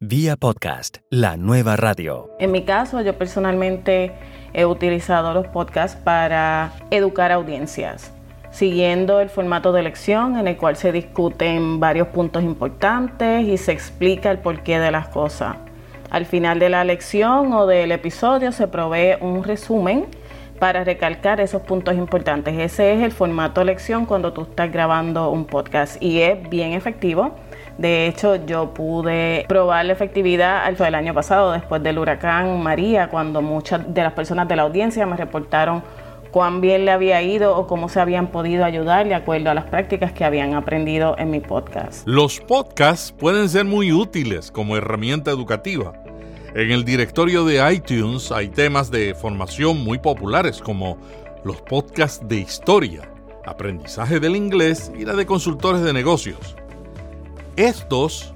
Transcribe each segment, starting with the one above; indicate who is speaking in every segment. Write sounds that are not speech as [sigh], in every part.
Speaker 1: Vía podcast, la nueva radio.
Speaker 2: En mi caso, yo personalmente he utilizado los podcasts para educar audiencias, siguiendo el formato de lección en el cual se discuten varios puntos importantes y se explica el porqué de las cosas. Al final de la lección o del episodio se provee un resumen para recalcar esos puntos importantes. Ese es el formato lección cuando tú estás grabando un podcast y es bien efectivo. De hecho, yo pude probar la efectividad al del año pasado, después del huracán María, cuando muchas de las personas de la audiencia me reportaron cuán bien le había ido o cómo se habían podido ayudar de acuerdo a las prácticas que habían aprendido en mi podcast.
Speaker 3: Los podcasts pueden ser muy útiles como herramienta educativa en el directorio de iTunes hay temas de formación muy populares como los podcasts de historia, aprendizaje del inglés y la de consultores de negocios. Estos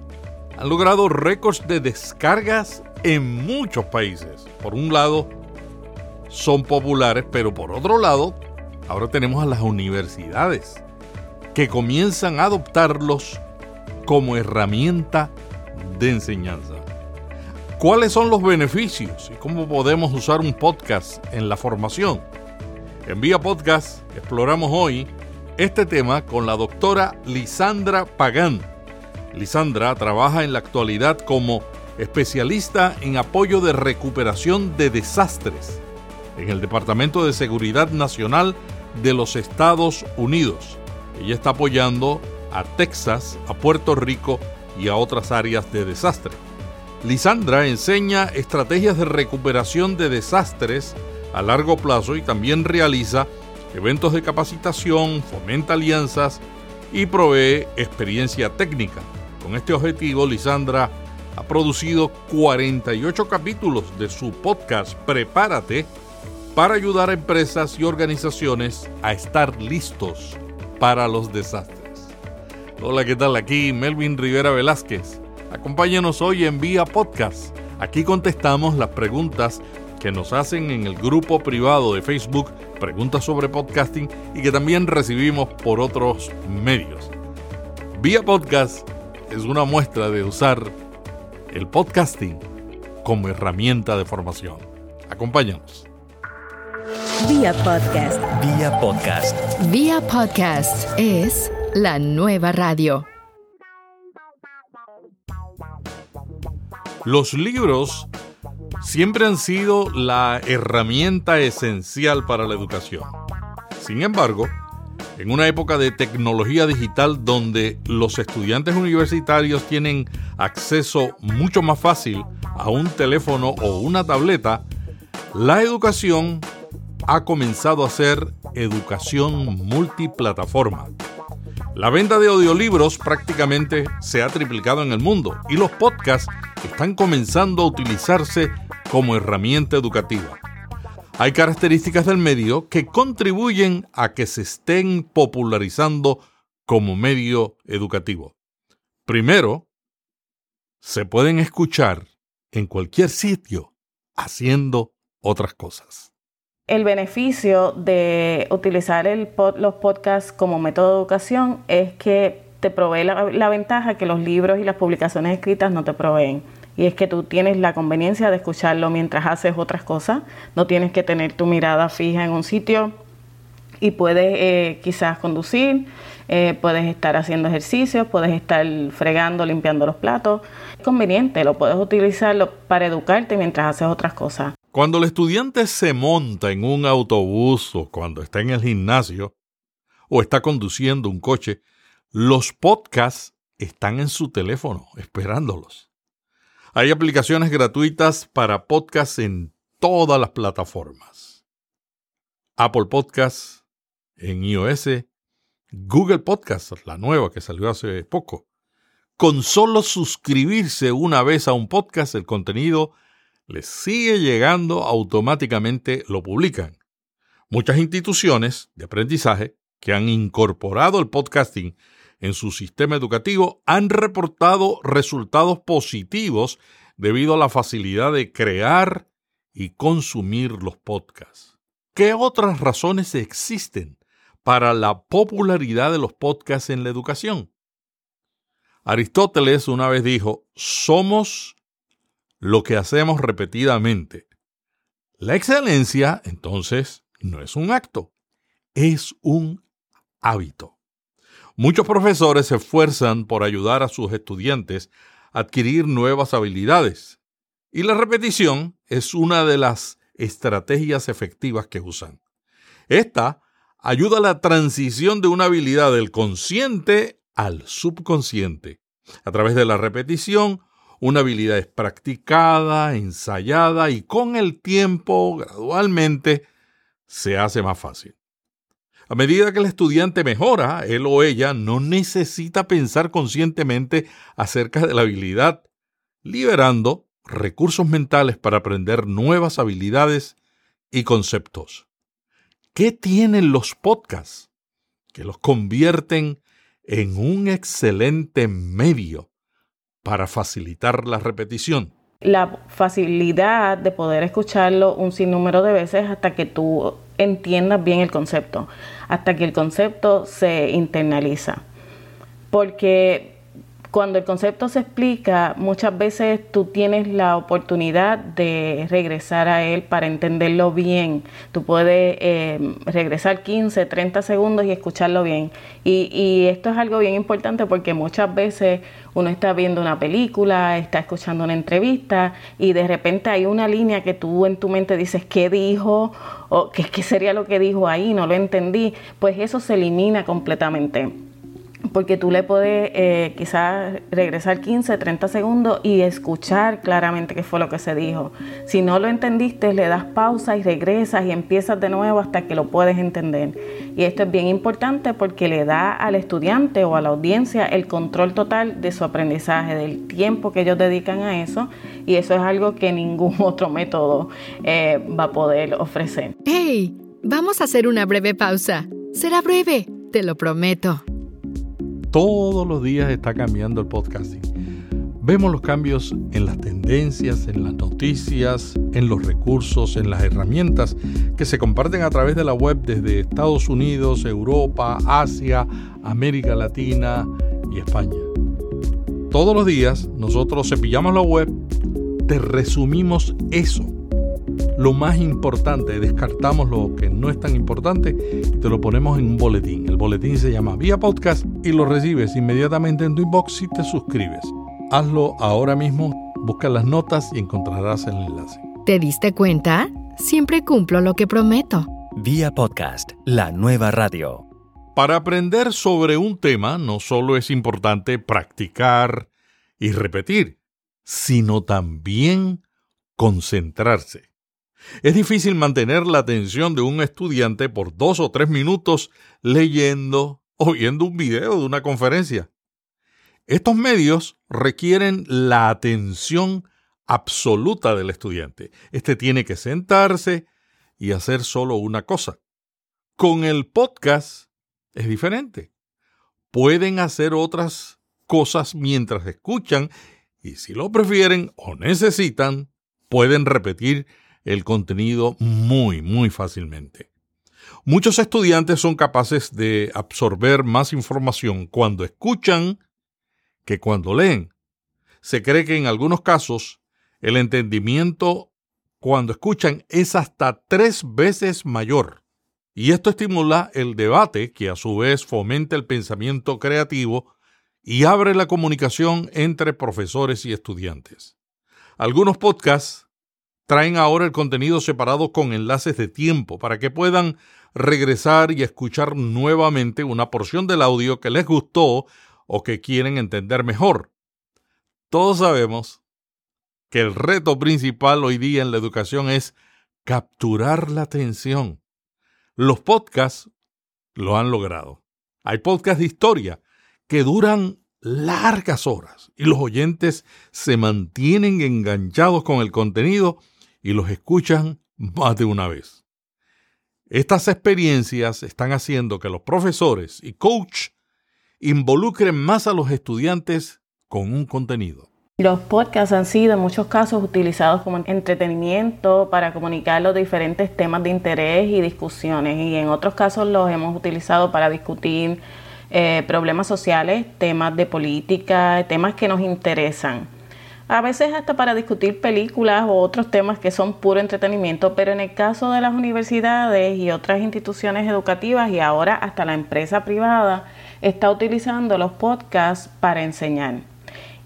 Speaker 3: han logrado récords de descargas en muchos países. Por un lado, son populares, pero por otro lado, ahora tenemos a las universidades que comienzan a adoptarlos como herramienta de enseñanza. ¿Cuáles son los beneficios y cómo podemos usar un podcast en la formación? En Vía Podcast exploramos hoy este tema con la doctora Lisandra Pagán. Lisandra trabaja en la actualidad como especialista en apoyo de recuperación de desastres en el Departamento de Seguridad Nacional de los Estados Unidos. Ella está apoyando a Texas, a Puerto Rico y a otras áreas de desastre. Lisandra enseña estrategias de recuperación de desastres a largo plazo y también realiza eventos de capacitación, fomenta alianzas y provee experiencia técnica. Con este objetivo, Lisandra ha producido 48 capítulos de su podcast Prepárate para ayudar a empresas y organizaciones a estar listos para los desastres. Hola, ¿qué tal? Aquí Melvin Rivera Velázquez Acompáñanos hoy en Vía Podcast. Aquí contestamos las preguntas que nos hacen en el grupo privado de Facebook, preguntas sobre podcasting y que también recibimos por otros medios. Vía Podcast es una muestra de usar el podcasting como herramienta de formación. Acompáñanos.
Speaker 1: Vía Podcast. Vía Podcast.
Speaker 4: Vía Podcast es la nueva radio.
Speaker 3: Los libros siempre han sido la herramienta esencial para la educación. Sin embargo, en una época de tecnología digital donde los estudiantes universitarios tienen acceso mucho más fácil a un teléfono o una tableta, la educación ha comenzado a ser educación multiplataforma. La venta de audiolibros prácticamente se ha triplicado en el mundo y los podcasts están comenzando a utilizarse como herramienta educativa. Hay características del medio que contribuyen a que se estén popularizando como medio educativo. Primero, se pueden escuchar en cualquier sitio haciendo otras cosas.
Speaker 2: El beneficio de utilizar los podcasts como método de educación es que te provee la, ventaja que los libros y las publicaciones escritas no te proveen. Y es que tú tienes la conveniencia de escucharlo mientras haces otras cosas, no tienes que tener tu mirada fija en un sitio y puedes eh, quizás conducir, eh, puedes estar haciendo ejercicios, puedes estar fregando, limpiando los platos. Es conveniente, lo puedes utilizarlo para educarte mientras haces otras cosas.
Speaker 3: Cuando el estudiante se monta en un autobús o cuando está en el gimnasio o está conduciendo un coche, los podcasts están en su teléfono esperándolos. Hay aplicaciones gratuitas para podcasts en todas las plataformas. Apple Podcasts en iOS, Google Podcasts, la nueva que salió hace poco. Con solo suscribirse una vez a un podcast, el contenido les sigue llegando automáticamente, lo publican. Muchas instituciones de aprendizaje que han incorporado el podcasting en su sistema educativo han reportado resultados positivos debido a la facilidad de crear y consumir los podcasts. ¿Qué otras razones existen para la popularidad de los podcasts en la educación? Aristóteles una vez dijo, somos lo que hacemos repetidamente. La excelencia, entonces, no es un acto, es un hábito. Muchos profesores se esfuerzan por ayudar a sus estudiantes a adquirir nuevas habilidades y la repetición es una de las estrategias efectivas que usan. Esta ayuda a la transición de una habilidad del consciente al subconsciente. A través de la repetición, una habilidad es practicada, ensayada y con el tiempo, gradualmente, se hace más fácil. A medida que el estudiante mejora, él o ella no necesita pensar conscientemente acerca de la habilidad, liberando recursos mentales para aprender nuevas habilidades y conceptos. ¿Qué tienen los podcasts que los convierten en un excelente medio para facilitar la repetición?
Speaker 2: La facilidad de poder escucharlo un sinnúmero de veces hasta que tú entiendas bien el concepto, hasta que el concepto se internaliza. Porque cuando el concepto se explica, muchas veces tú tienes la oportunidad de regresar a él para entenderlo bien. Tú puedes eh, regresar 15, 30 segundos y escucharlo bien. Y, y esto es algo bien importante porque muchas veces uno está viendo una película, está escuchando una entrevista y de repente hay una línea que tú en tu mente dices, ¿qué dijo? o ¿qué, qué sería lo que dijo ahí? No lo entendí. Pues eso se elimina completamente porque tú le puedes eh, quizás regresar 15, 30 segundos y escuchar claramente qué fue lo que se dijo. Si no lo entendiste, le das pausa y regresas y empiezas de nuevo hasta que lo puedes entender. Y esto es bien importante porque le da al estudiante o a la audiencia el control total de su aprendizaje, del tiempo que ellos dedican a eso. Y eso es algo que ningún [laughs] otro método eh, va a poder ofrecer.
Speaker 4: ¡Hey! Vamos a hacer una breve pausa. Será breve, te lo prometo
Speaker 3: todos los días está cambiando el podcasting. Vemos los cambios en las tendencias, en las noticias, en los recursos, en las herramientas que se comparten a través de la web desde Estados Unidos, Europa, Asia, América Latina y España. Todos los días nosotros cepillamos la web, te resumimos eso lo más importante, descartamos lo que no es tan importante y te lo ponemos en un boletín. El boletín se llama Vía Podcast y lo recibes inmediatamente en tu inbox si te suscribes. Hazlo ahora mismo, busca las notas y encontrarás el enlace.
Speaker 4: ¿Te diste cuenta? Siempre cumplo lo que prometo.
Speaker 1: Vía Podcast, la nueva radio.
Speaker 3: Para aprender sobre un tema no solo es importante practicar y repetir, sino también concentrarse. Es difícil mantener la atención de un estudiante por dos o tres minutos leyendo o viendo un video de una conferencia. Estos medios requieren la atención absoluta del estudiante. Este tiene que sentarse y hacer solo una cosa. Con el podcast es diferente. Pueden hacer otras cosas mientras escuchan y si lo prefieren o necesitan, pueden repetir el contenido muy, muy fácilmente. Muchos estudiantes son capaces de absorber más información cuando escuchan que cuando leen. Se cree que en algunos casos el entendimiento cuando escuchan es hasta tres veces mayor. Y esto estimula el debate, que a su vez fomenta el pensamiento creativo y abre la comunicación entre profesores y estudiantes. Algunos podcasts traen ahora el contenido separado con enlaces de tiempo para que puedan regresar y escuchar nuevamente una porción del audio que les gustó o que quieren entender mejor. Todos sabemos que el reto principal hoy día en la educación es capturar la atención. Los podcasts lo han logrado. Hay podcasts de historia que duran largas horas y los oyentes se mantienen enganchados con el contenido y los escuchan más de una vez. Estas experiencias están haciendo que los profesores y coach involucren más a los estudiantes con un contenido.
Speaker 2: Los podcasts han sido en muchos casos utilizados como entretenimiento para comunicar los diferentes temas de interés y discusiones y en otros casos los hemos utilizado para discutir eh, problemas sociales, temas de política, temas que nos interesan. A veces hasta para discutir películas o otros temas que son puro entretenimiento, pero en el caso de las universidades y otras instituciones educativas y ahora hasta la empresa privada está utilizando los podcasts para enseñar.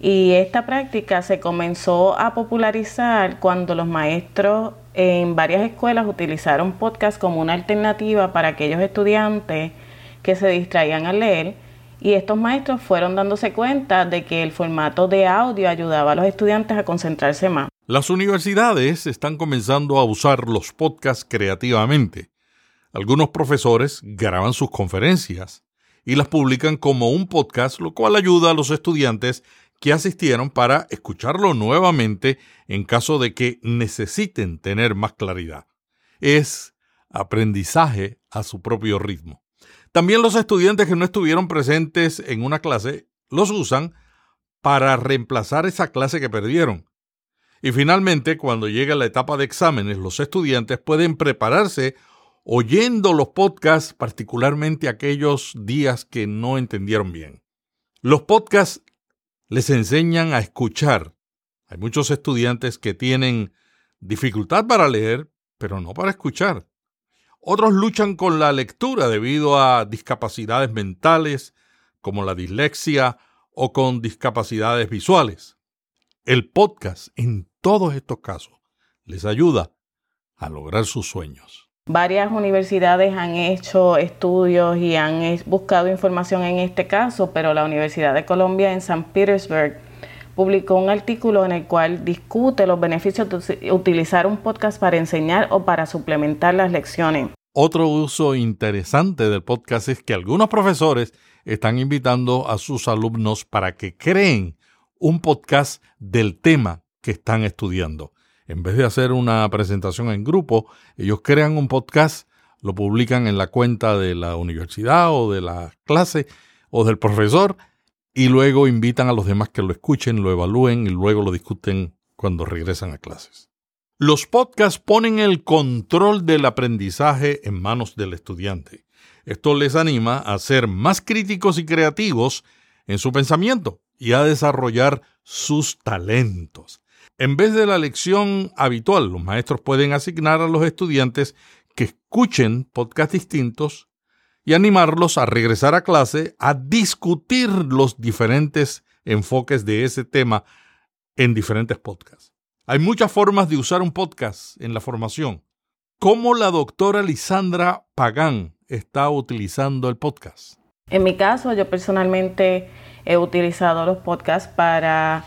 Speaker 2: Y esta práctica se comenzó a popularizar cuando los maestros en varias escuelas utilizaron podcast como una alternativa para aquellos estudiantes que se distraían al leer y estos maestros fueron dándose cuenta de que el formato de audio ayudaba a los estudiantes a concentrarse más.
Speaker 3: Las universidades están comenzando a usar los podcasts creativamente. Algunos profesores graban sus conferencias y las publican como un podcast, lo cual ayuda a los estudiantes que asistieron para escucharlo nuevamente en caso de que necesiten tener más claridad. Es aprendizaje a su propio ritmo. También los estudiantes que no estuvieron presentes en una clase los usan para reemplazar esa clase que perdieron. Y finalmente, cuando llega la etapa de exámenes, los estudiantes pueden prepararse oyendo los podcasts, particularmente aquellos días que no entendieron bien. Los podcasts les enseñan a escuchar. Hay muchos estudiantes que tienen dificultad para leer, pero no para escuchar. Otros luchan con la lectura debido a discapacidades mentales, como la dislexia, o con discapacidades visuales. El podcast, en todos estos casos, les ayuda a lograr sus sueños.
Speaker 2: Varias universidades han hecho estudios y han buscado información en este caso, pero la Universidad de Colombia en San Petersburg publicó un artículo en el cual discute los beneficios de utilizar un podcast para enseñar o para suplementar las lecciones.
Speaker 3: Otro uso interesante del podcast es que algunos profesores están invitando a sus alumnos para que creen un podcast del tema que están estudiando en vez de hacer una presentación en grupo, ellos crean un podcast, lo publican en la cuenta de la universidad o de la clase o del profesor y luego invitan a los demás que lo escuchen, lo evalúen y luego lo discuten cuando regresan a clases. Los podcasts ponen el control del aprendizaje en manos del estudiante. Esto les anima a ser más críticos y creativos en su pensamiento y a desarrollar sus talentos. En vez de la lección habitual, los maestros pueden asignar a los estudiantes que escuchen podcasts distintos y animarlos a regresar a clase a discutir los diferentes enfoques de ese tema en diferentes podcasts. Hay muchas formas de usar un podcast en la formación. ¿Cómo la doctora Lisandra Pagán está utilizando el podcast?
Speaker 2: En mi caso, yo personalmente he utilizado los podcasts para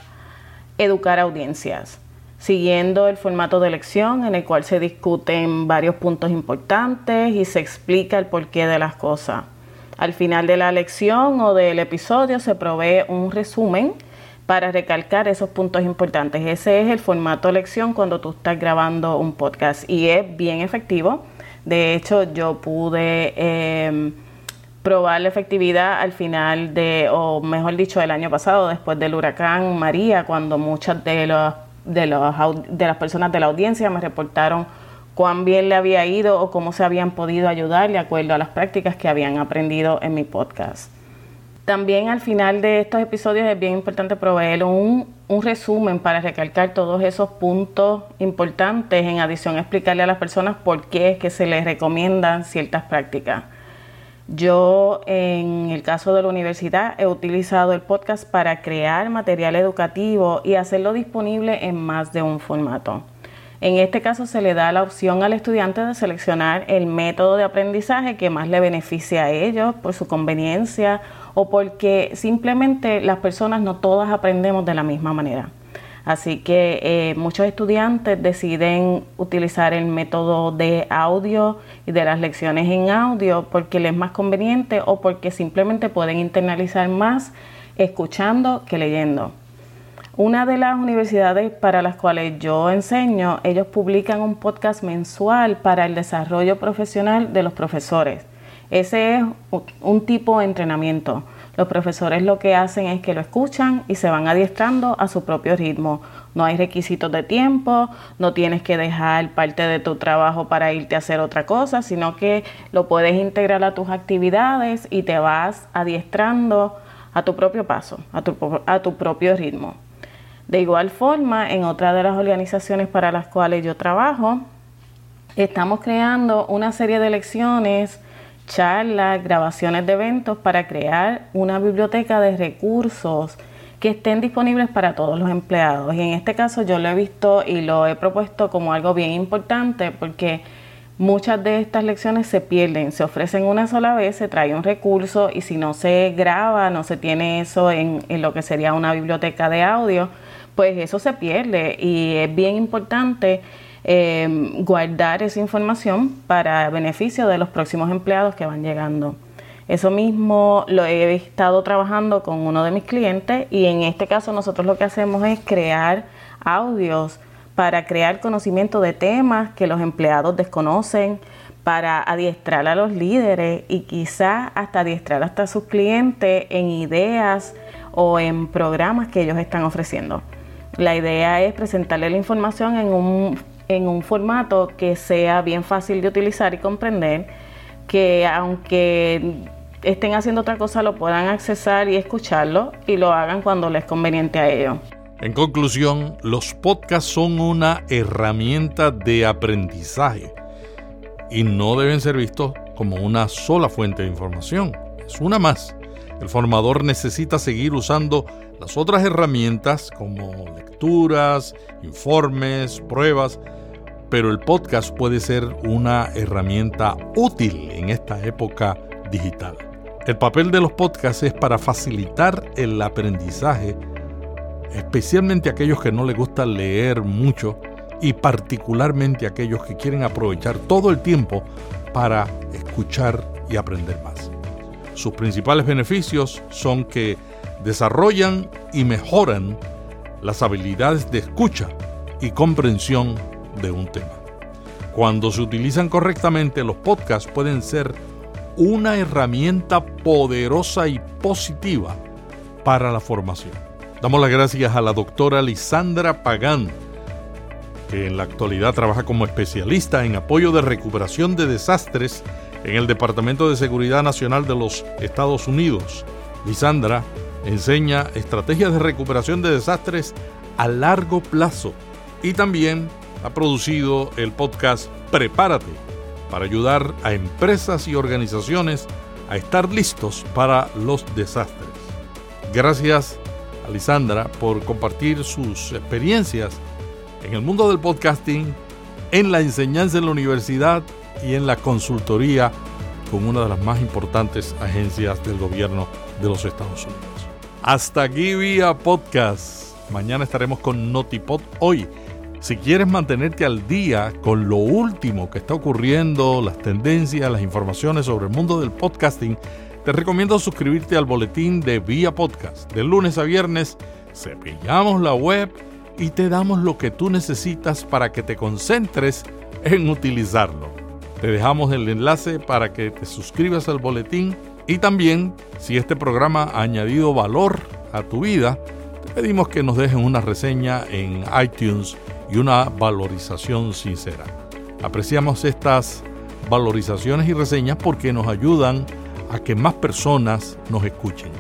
Speaker 2: educar audiencias, siguiendo el formato de elección en el cual se discuten varios puntos importantes y se explica el porqué de las cosas. Al final de la lección o del episodio se provee un resumen para recalcar esos puntos importantes. Ese es el formato lección cuando tú estás grabando un podcast y es bien efectivo. De hecho, yo pude... Eh, probar la efectividad al final de, o mejor dicho, el año pasado, después del huracán María, cuando muchas de, los, de, los, de las personas de la audiencia me reportaron cuán bien le había ido o cómo se habían podido ayudar de acuerdo a las prácticas que habían aprendido en mi podcast. También al final de estos episodios es bien importante proveer un, un, resumen para recalcar todos esos puntos importantes, en adición a explicarle a las personas por qué es que se les recomiendan ciertas prácticas. Yo, en el caso de la universidad, he utilizado el podcast para crear material educativo y hacerlo disponible en más de un formato. En este caso se le da la opción al estudiante de seleccionar el método de aprendizaje que más le beneficie a ellos por su conveniencia o porque simplemente las personas no todas aprendemos de la misma manera. Así que eh, muchos estudiantes deciden utilizar el método de audio y de las lecciones en audio porque les es más conveniente o porque simplemente pueden internalizar más escuchando que leyendo. Una de las universidades para las cuales yo enseño, ellos publican un podcast mensual para el desarrollo profesional de los profesores. Ese es un tipo de entrenamiento los profesores lo que hacen es que lo escuchan y se van adiestrando a su propio ritmo. No hay requisitos de tiempo, no tienes que dejar parte de tu trabajo para irte a hacer otra cosa, sino que lo puedes integrar a tus actividades y te vas adiestrando a tu propio paso, a tu, a tu propio ritmo. De igual forma, en otra de las organizaciones para las cuales yo trabajo, estamos creando una serie de lecciones, charlas, grabaciones de eventos para crear una biblioteca de recursos que estén disponibles para todos los empleados. Y en este caso yo lo he visto y lo he propuesto como algo bien importante porque muchas de estas lecciones se pierden, se ofrecen una sola vez, se trae un recurso y si no se graba, no se tiene eso en, lo que sería una biblioteca de audio, pues eso se pierde y es bien importante eh, guardar esa información para beneficio de los próximos empleados que van llegando. Eso mismo lo he estado trabajando con uno de mis clientes y en este caso nosotros lo que hacemos es crear audios para crear conocimiento de temas que los empleados desconocen, para adiestrar a los líderes y quizá hasta adiestrar hasta sus clientes en ideas o en programas que ellos están ofreciendo. La idea es presentarle la información en un, en un formato que sea bien fácil de utilizar y comprender, que aunque estén haciendo otra cosa lo puedan accesar y escucharlo y lo hagan cuando les conveniente a ellos.
Speaker 3: En conclusión, los podcasts son una herramienta de aprendizaje y no deben ser vistos como una sola fuente de información. Es una más. El formador necesita seguir usando las otras herramientas como lecturas, informes, pruebas, pero el podcast puede ser una herramienta útil en esta época digital. El papel de los podcasts es para facilitar el aprendizaje, especialmente aquellos que no les gusta leer mucho y particularmente aquellos que quieren aprovechar todo el tiempo para escuchar y aprender más. Sus principales beneficios son que desarrollan y mejoran las habilidades de escucha y comprensión de un tema. Cuando se utilizan correctamente, los podcasts pueden ser una herramienta poderosa y positiva para la formación. Damos las gracias a la doctora Lisandra Pagán, que en la actualidad trabaja como especialista en apoyo de recuperación de desastres en el Departamento de Seguridad Nacional de los Estados Unidos. Lisandra enseña estrategias de recuperación de desastres a largo plazo y también ha producido el podcast Prepárate para ayudar a empresas y organizaciones a estar listos para los desastres. Gracias a Lisandra por compartir sus experiencias en el mundo del podcasting, en la enseñanza en la universidad y en la consultoría con una de las más importantes agencias del gobierno de los Estados Unidos. Hasta aquí vía podcast. Mañana estaremos con Notipod hoy si quieres mantenerte al día con lo último que está ocurriendo, las tendencias, las informaciones sobre el mundo del podcasting, te recomiendo suscribirte al boletín de Vía Podcast. De lunes a viernes cepillamos la web y te damos lo que tú necesitas para que te concentres en utilizarlo. Te dejamos el enlace para que te suscribas al boletín y también, si este programa ha añadido valor a tu vida, te pedimos que nos dejen una reseña en iTunes y una valorización sincera. Apreciamos estas valorizaciones y reseñas porque nos ayudan a que más personas nos escuchen.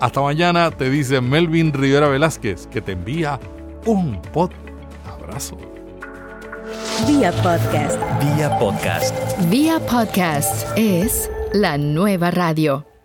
Speaker 3: Hasta mañana te dice Melvin Rivera Velázquez que te envía un pod abrazo.
Speaker 1: Vía podcast. Vía podcast.
Speaker 4: Vía podcast es la nueva radio.